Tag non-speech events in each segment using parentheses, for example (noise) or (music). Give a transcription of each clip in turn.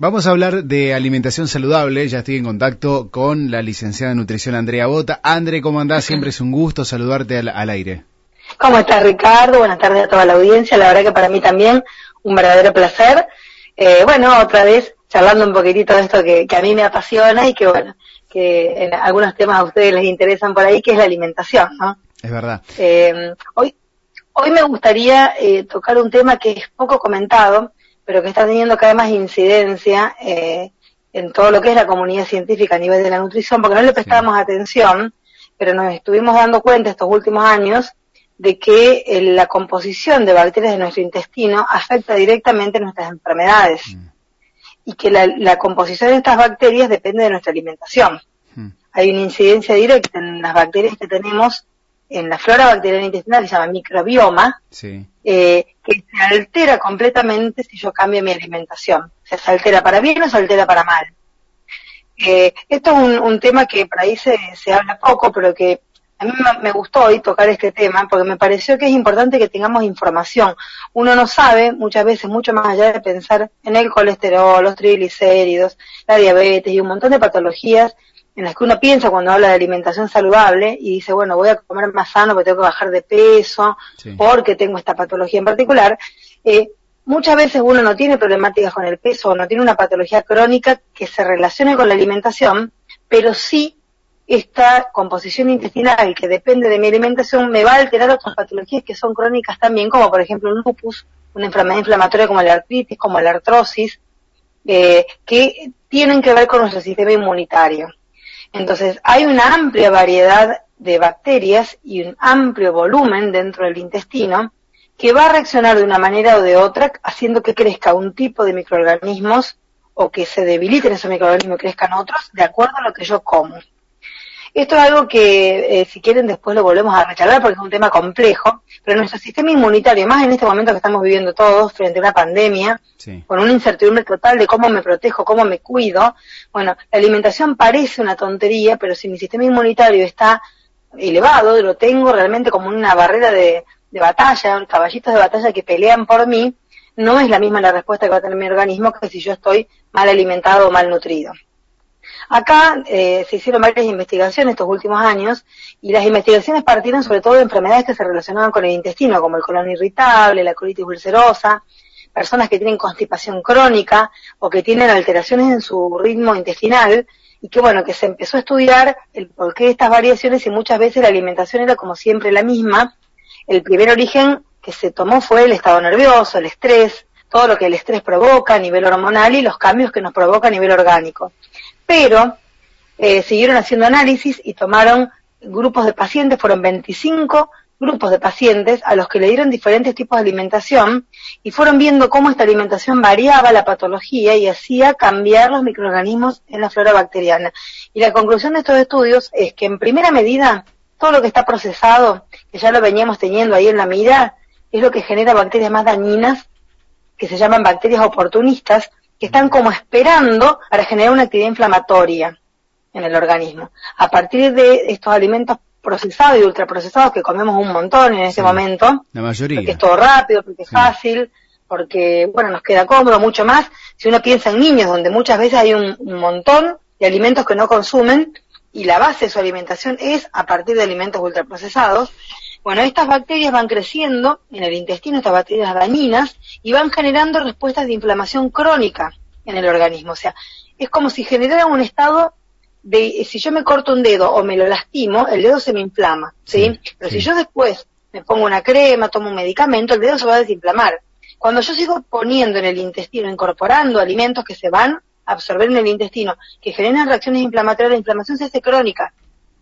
Vamos a hablar de alimentación saludable. Ya estoy en contacto con la licenciada en nutrición Andrea Bota. Andre, ¿cómo andás? Siempre es un gusto saludarte al, aire. ¿Cómo estás, Ricardo? Buenas tardes a toda la audiencia. La verdad que para mí también un verdadero placer. Eh, bueno, otra vez charlando un poquitito de esto que, a mí me apasiona y que, bueno, que en algunos temas a ustedes les interesan por ahí, que es la alimentación, ¿no? Es verdad. Eh, hoy, hoy me gustaría eh, tocar un tema que es poco comentado, pero que está teniendo cada vez más incidencia eh, en todo lo que es la comunidad científica a nivel de la nutrición, porque no le prestábamos atención, pero nos estuvimos dando cuenta estos últimos años de que eh, la composición de bacterias de nuestro intestino afecta directamente nuestras enfermedades mm. y que la, composición de estas bacterias depende de nuestra alimentación. Mm. Hay una incidencia directa en las bacterias que tenemos en la flora bacteriana intestinal que se llama microbioma, eh, que se altera completamente si yo cambio mi alimentación. O sea, se altera para bien o se altera para mal. Eh, esto es un, tema que por ahí se, se habla poco, pero que a mí me gustó hoy tocar este tema porque me pareció que es importante que tengamos información. Uno no sabe muchas veces, mucho más allá de pensar en el colesterol, los triglicéridos, la diabetes y un montón de patologías en las que uno piensa cuando habla de alimentación saludable y dice, bueno, voy a comer más sano porque tengo que bajar de peso, porque tengo esta patología en particular, eh, muchas veces uno no tiene problemáticas con el peso o no tiene una patología crónica que se relacione con la alimentación, pero sí esta composición intestinal que depende de mi alimentación me va a alterar otras patologías que son crónicas también, como por ejemplo un lupus, una enfermedad inflamatoria como la artritis, como la artrosis, eh, que tienen que ver con nuestro sistema inmunitario. Entonces, hay una amplia variedad de bacterias y un amplio volumen dentro del intestino que va a reaccionar de una manera o de otra haciendo que crezca un tipo de microorganismos o que se debiliten esos microorganismos y crezcan otros de acuerdo a lo que yo como. Esto es algo que, eh, si quieren, después lo volvemos a recharlar porque es un tema complejo, pero nuestro sistema inmunitario, más en este momento que estamos viviendo todos frente a una pandemia, con una incertidumbre total de cómo me protejo, cómo me cuido, bueno, la alimentación parece una tontería, pero si mi sistema inmunitario está elevado, lo tengo realmente como una barrera de, de batalla, caballitos de batalla que pelean por mí, no es la misma la respuesta que va a tener mi organismo que si yo estoy mal alimentado o mal nutrido. Acá eh, se hicieron varias investigaciones estos últimos años y las investigaciones partieron sobre todo de enfermedades que se relacionaban con el intestino, como el colon irritable, la colitis ulcerosa, personas que tienen constipación crónica o que tienen alteraciones en su ritmo intestinal y que bueno, que se empezó a estudiar el porqué de estas variaciones y muchas veces la alimentación era como siempre la misma. El primer origen que se tomó fue el estado nervioso, el estrés, todo lo que el estrés provoca a nivel hormonal y los cambios que nos provoca a nivel orgánico pero eh, siguieron haciendo análisis y tomaron grupos de pacientes, fueron 25 grupos de pacientes a los que le dieron diferentes tipos de alimentación y fueron viendo cómo esta alimentación variaba la patología y hacía cambiar los microorganismos en la flora bacteriana. Y la conclusión de estos estudios es que en primera medida todo lo que está procesado, que ya lo veníamos teniendo ahí en la mira, es lo que genera bacterias más dañinas, que se llaman bacterias oportunistas, que están como esperando para generar una actividad inflamatoria en el organismo. A partir de estos alimentos procesados y ultraprocesados que comemos un montón en ese momento, la mayoría. porque es todo rápido, porque es fácil, porque bueno, nos queda cómodo, mucho más. Si uno piensa en niños, donde muchas veces hay un, un montón de alimentos que no consumen y la base de su alimentación es a partir de alimentos ultraprocesados, bueno, estas bacterias van creciendo en el intestino, estas bacterias dañinas, y van generando respuestas de inflamación crónica en el organismo. O sea, es como si generaran un estado de, si yo me corto un dedo o me lo lastimo, el dedo se me inflama, ¿sí? Pero si yo después me pongo una crema, tomo un medicamento, el dedo se va a desinflamar. Cuando yo sigo poniendo en el intestino, incorporando alimentos que se van a absorber en el intestino, que generan reacciones inflamatorias, la inflamación se hace crónica.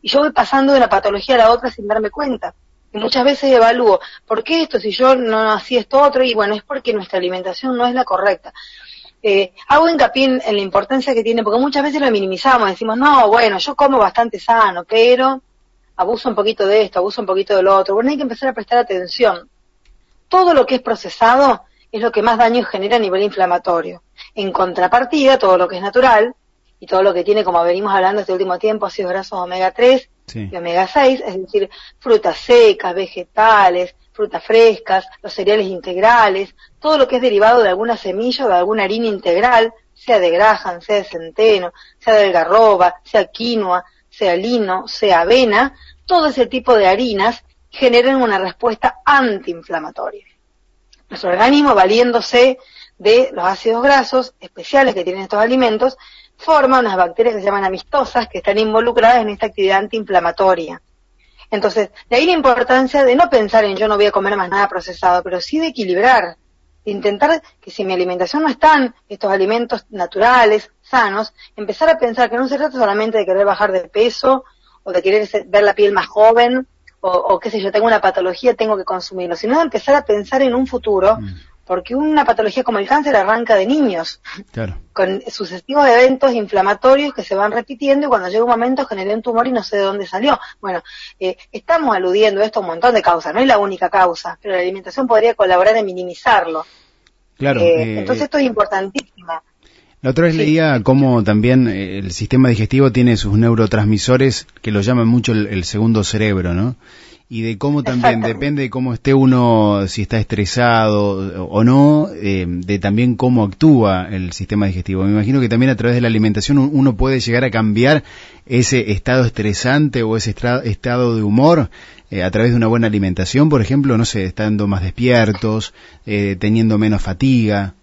Y yo voy pasando de una patología a la otra sin darme cuenta. Muchas veces evalúo, ¿por qué esto si yo no hacía esto otro? Y bueno, es porque nuestra alimentación no es la correcta. Eh, hago hincapié en, la importancia que tiene, porque muchas veces lo minimizamos, decimos, no, bueno, yo como bastante sano, pero abuso un poquito de esto, abuso un poquito de lo otro. Bueno, hay que empezar a prestar atención. Todo lo que es procesado es lo que más daño genera a nivel inflamatorio. En contrapartida, todo lo que es natural y todo lo que tiene, como venimos hablando este último tiempo, ácidos grasos omega 3, y omega 6, es decir, frutas secas, vegetales, frutas frescas, los cereales integrales, todo lo que es derivado de alguna semilla o de alguna harina integral, sea de graham, sea de centeno, sea de algarroba, sea quinoa, sea lino, sea avena, todo ese tipo de harinas generan una respuesta antiinflamatoria. Nuestro organismo, valiéndose de los ácidos grasos especiales que tienen estos alimentos, forma unas bacterias que se llaman amistosas que están involucradas en esta actividad antiinflamatoria. Entonces, de ahí la importancia de no pensar en yo no voy a comer más nada procesado, pero sí de equilibrar, de intentar que si mi alimentación no están estos alimentos naturales, sanos, empezar a pensar que no se trata solamente de querer bajar de peso o de querer ver la piel más joven o, o qué sé yo, tengo una patología, tengo que consumirlo, sino de empezar a pensar en un futuro mm porque una patología como el cáncer arranca de niños, con sucesivos eventos inflamatorios que se van repitiendo y cuando llega un momento generé un tumor y no sé de dónde salió. Bueno, eh, estamos aludiendo a esto a un montón de causas, no es la única causa, pero la alimentación podría colaborar en minimizarlo. Claro. Eh, eh, entonces esto es importantísimo. La otra vez leía cómo también el sistema digestivo tiene sus neurotransmisores que lo llaman mucho el segundo cerebro, ¿no? Y de cómo también depende de cómo esté uno, si está estresado o no, eh, de también cómo actúa el sistema digestivo. Me imagino que también a través de la alimentación uno puede llegar a cambiar ese estado estresante o ese estado de humor eh, a través de una buena alimentación, por ejemplo, no sé, estando más despiertos, eh, teniendo menos fatiga.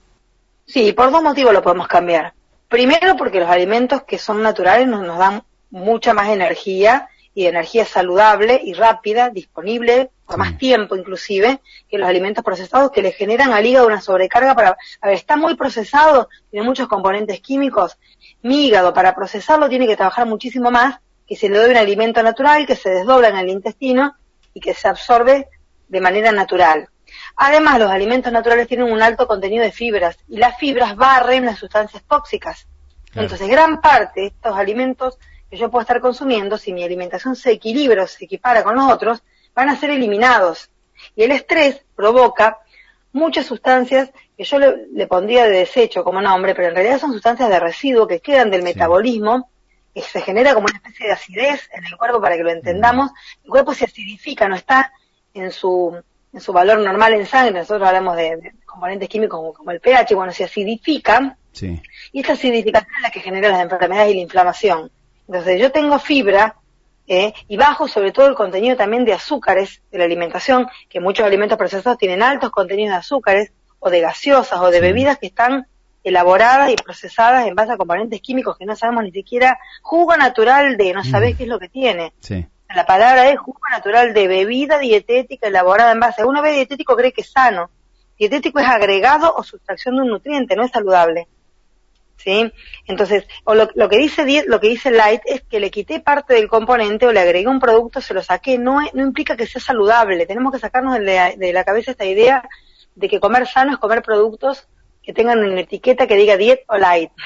Sí, por dos motivos lo podemos cambiar. Primero porque los alimentos que son naturales nos, nos dan mucha más energía y energía saludable y rápida, disponible por más tiempo inclusive, que los alimentos procesados que le generan al hígado una sobrecarga para, a ver, está muy procesado, tiene muchos componentes químicos, mi hígado para procesarlo tiene que trabajar muchísimo más que si le doy un alimento natural que se desdobla en el intestino y que se absorbe de manera natural. Además, los alimentos naturales tienen un alto contenido de fibras y las fibras barren las sustancias tóxicas. Entonces, gran parte de estos alimentos que yo puedo estar consumiendo, si mi alimentación se equilibra o se equipara con los otros, van a ser eliminados. Y el estrés provoca muchas sustancias que yo le, pondría de desecho como nombre, pero en realidad son sustancias de residuo que quedan del metabolismo, que se genera como una especie de acidez en el cuerpo para que lo entendamos. El cuerpo se acidifica, no está en su, en su valor normal en sangre, nosotros hablamos de, componentes químicos como, el pH, bueno, se acidifica, y esta acidificación es la que genera las enfermedades y la inflamación. Entonces yo tengo fibra eh, y bajo sobre todo el contenido también de azúcares de la alimentación, que muchos alimentos procesados tienen altos contenidos de azúcares o de gaseosas o de bebidas que están elaboradas y procesadas en base a componentes químicos que no sabemos ni siquiera jugo natural de, no sabés mm. qué es lo que tiene. La palabra es jugo natural de bebida dietética elaborada en base. Uno ve dietético cree que es sano. Dietético es agregado o sustracción de un nutriente, no es saludable. ¿Sí? Entonces, o lo, que dice lo que dice Light es que le quité parte del componente o le agregué un producto, se lo saqué, no, no implica que sea saludable. Tenemos que sacarnos de la, de la cabeza esta idea de que comer sano es comer productos que tengan una etiqueta que diga diet o light. (laughs)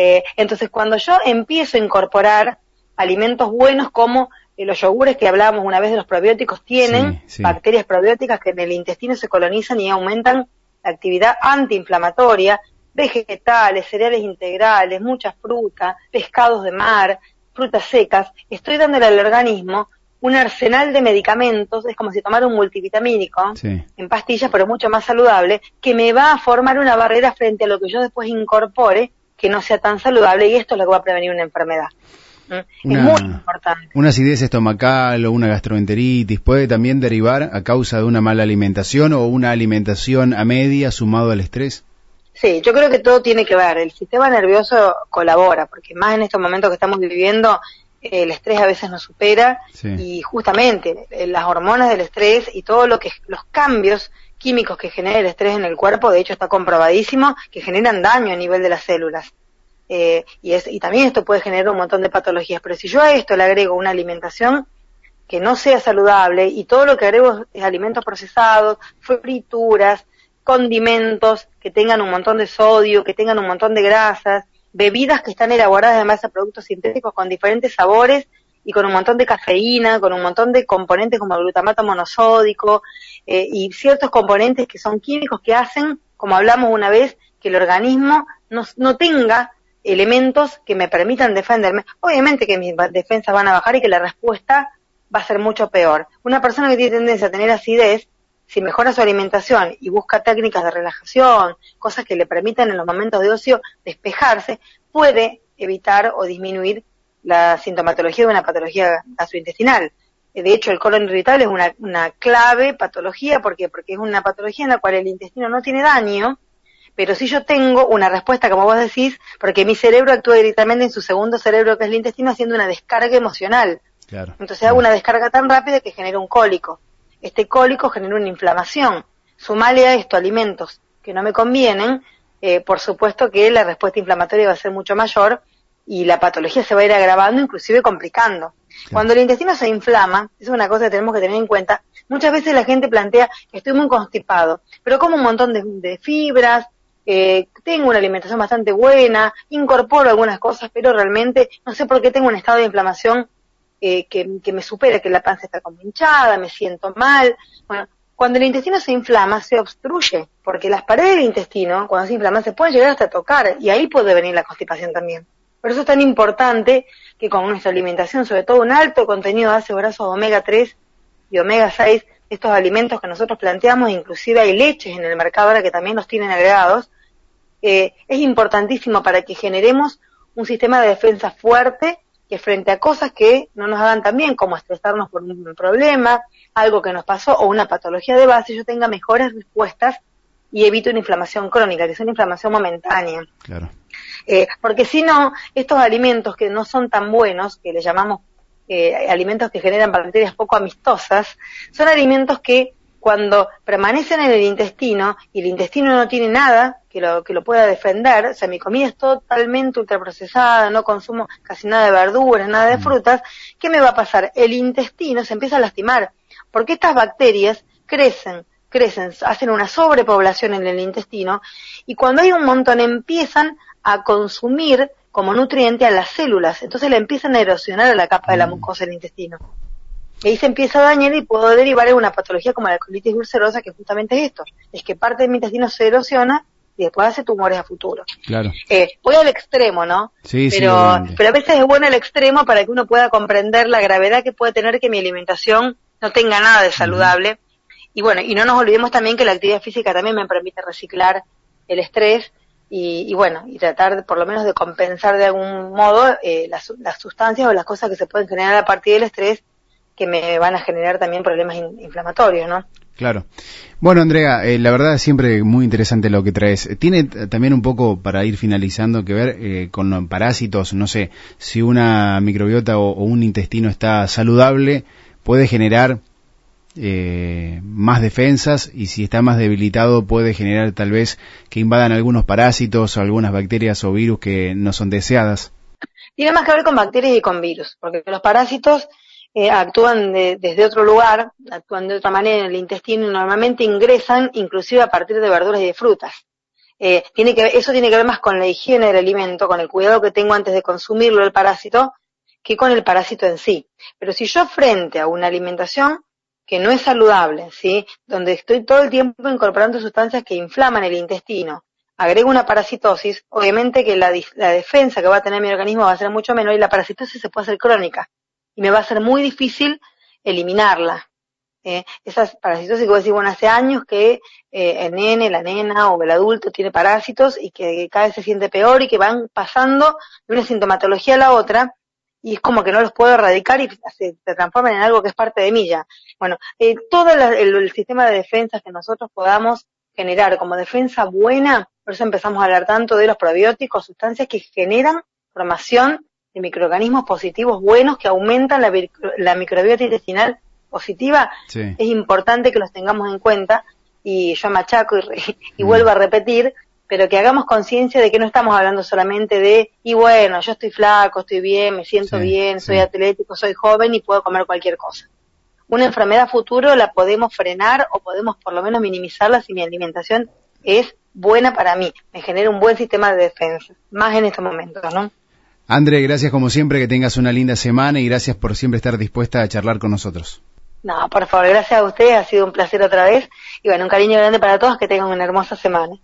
Eh, entonces, cuando yo empiezo a incorporar alimentos buenos como eh, los yogures que hablábamos una vez de los probióticos tienen bacterias probióticas que en el intestino se colonizan y aumentan la actividad antiinflamatoria, vegetales, cereales integrales, mucha fruta, pescados de mar, frutas secas, estoy dándole al organismo un arsenal de medicamentos, es como si tomara un multivitamínico en pastillas, pero mucho más saludable, que me va a formar una barrera frente a lo que yo después incorpore que no sea tan saludable y esto es lo que va a prevenir una enfermedad. ¿Mm? es muy importante. Una acidez estomacal o una gastroenteritis puede también derivar a causa de una mala alimentación o una alimentación a media sumado al estrés. Sí, yo creo que todo tiene que ver. El sistema nervioso colabora, porque más en estos momentos que estamos viviendo, el estrés a veces nos supera y justamente eh, las hormonas del estrés y todo lo que los cambios químicos que genera el estrés en el cuerpo, de hecho está comprobadísimo que generan daño a nivel de las células. Eh, y, es, y también esto puede generar un montón de patologías. Pero si yo a esto le agrego una alimentación que no sea saludable y todo lo que agrego es alimentos procesados, frituras, condimentos que tengan un montón de sodio, que tengan un montón de grasas, bebidas que están elaboradas además de productos sintéticos con diferentes sabores y con un montón de cafeína, con un montón de componentes como el glutamato monosódico eh, y ciertos componentes que son químicos que hacen, como hablamos una vez, que el organismo no, no tenga elementos que me permitan defenderme. Obviamente que mis defensas van a bajar y que la respuesta va a ser mucho peor. Una persona que tiene tendencia a tener acidez si mejora su alimentación y busca técnicas de relajación, cosas que le permitan en los momentos de ocio despejarse, puede evitar o disminuir la sintomatología de una patología gastrointestinal. De hecho, el colon irritable es una, una clave patología, ¿por qué? Porque es una patología en la cual el intestino no tiene daño, pero si yo tengo una respuesta, como vos decís, porque mi cerebro actúa directamente en su segundo cerebro, que es el intestino, haciendo una descarga emocional. Claro. Entonces hago una descarga tan rápida que genera un cólico. Este cólico genera una inflamación. Sumale a esto alimentos que no me convienen, eh, por supuesto que la respuesta inflamatoria va a ser mucho mayor y la patología se va a ir agravando, inclusive complicando. Cuando el intestino se inflama, es una cosa que tenemos que tener en cuenta, muchas veces la gente plantea, estoy muy constipado, pero como un montón de fibras, eh, tengo una alimentación bastante buena, incorporo algunas cosas, pero realmente no sé por qué tengo un estado de inflamación eh, que, me supera, que la panza está como me siento mal. Bueno, cuando el intestino se inflama, se obstruye, porque las paredes del intestino, cuando se inflaman, se pueden llegar hasta tocar, y ahí puede venir la constipación también. Por eso es tan importante que con nuestra alimentación, sobre todo un alto contenido de grasos omega 3 y omega 6, estos alimentos que nosotros planteamos, inclusive hay leches en el mercado ahora que también los tienen agregados, eh, es importantísimo para que generemos un sistema de defensa fuerte que frente a cosas que no nos hagan tan bien, como estresarnos por un problema, algo que nos pasó o una patología de base, yo tenga mejores respuestas y evite una inflamación crónica, que es una inflamación momentánea. Claro. Eh, porque si no, estos alimentos que no son tan buenos, que le llamamos eh, alimentos que generan bacterias poco amistosas, son alimentos que cuando permanecen en el intestino y el intestino no tiene nada que lo, que lo pueda defender, o sea, mi comida es totalmente ultraprocesada, no consumo casi nada de verduras, nada de mm. frutas, ¿qué me va a pasar? El intestino se empieza a lastimar, porque estas bacterias crecen, crecen, hacen una sobrepoblación en el intestino y cuando hay un montón empiezan a consumir como nutriente a las células, entonces le empiezan a erosionar a la capa de la mm. mucosa del intestino. Y ahí se empieza a dañar y puedo derivar en una patología como la colitis ulcerosa, que justamente es esto, es que parte del intestino se erosiona y después hace tumores a futuro. Claro. Eh, voy al extremo, ¿no? Sí, pero, sí, pero a veces es bueno el extremo para que uno pueda comprender la gravedad que puede tener que mi alimentación no tenga nada de saludable. Y bueno, y no nos olvidemos también que la actividad física también me permite reciclar el estrés y, bueno, y tratar por lo menos de compensar de algún modo eh, las, las sustancias o las cosas que se pueden generar a partir del estrés que me van a generar también problemas inflamatorios, ¿no? Claro. Bueno, Andrea, eh, la verdad es siempre muy interesante lo que traes. Tiene también un poco, para ir finalizando, que ver eh, con parásitos, no sé, si una microbiota o, un intestino está saludable, puede generar eh, más defensas y si está más debilitado puede generar tal vez que invadan algunos parásitos o algunas bacterias o virus que no son deseadas. Tiene más que ver con bacterias y con virus, porque los parásitos eh, actúan desde otro lugar, actúan de otra manera en el intestino y normalmente ingresan inclusive a partir de verduras y de frutas. Eh, tiene que, eso tiene que ver más con la higiene del alimento, con el cuidado que tengo antes de consumirlo el parásito, que con el parásito en sí. Pero si yo frente a una alimentación que no es saludable, ¿sí? Donde estoy todo el tiempo incorporando sustancias que inflaman el intestino, agrego una parasitosis, obviamente que la, la defensa que va a tener mi organismo va a ser mucho menor y la parasitosis se puede hacer crónica y me va a ser muy difícil eliminarla. Eh, esas parasitosis que vos decís, bueno, hace años que eh, el nene, la nena o el adulto tiene parásitos y que cada vez se siente peor y que van pasando de una sintomatología a la otra y es como que no los puedo erradicar y se, transforman en algo que es parte de mí ya. Bueno, eh, todo el, el, sistema de defensa que nosotros podamos generar como defensa buena, por eso empezamos a hablar tanto de los probióticos, sustancias que generan formación de microorganismos positivos buenos que aumentan la, microbiota intestinal positiva, es importante que los tengamos en cuenta y yo machaco y, mm. vuelvo a repetir, pero que hagamos conciencia de que no estamos hablando solamente de, y bueno, yo estoy flaco, estoy bien, me siento bien, soy atlético, soy joven y puedo comer cualquier cosa. Una enfermedad futuro la podemos frenar o podemos por lo menos minimizarla si mi alimentación es buena para mí, me genera un buen sistema de defensa, más en estos momentos, ¿no? André, gracias como siempre, que tengas una linda semana y gracias por siempre estar dispuesta a charlar con nosotros. No, por favor, gracias a ustedes, ha sido un placer otra vez y bueno, un cariño grande para todos, que tengan una hermosa semana.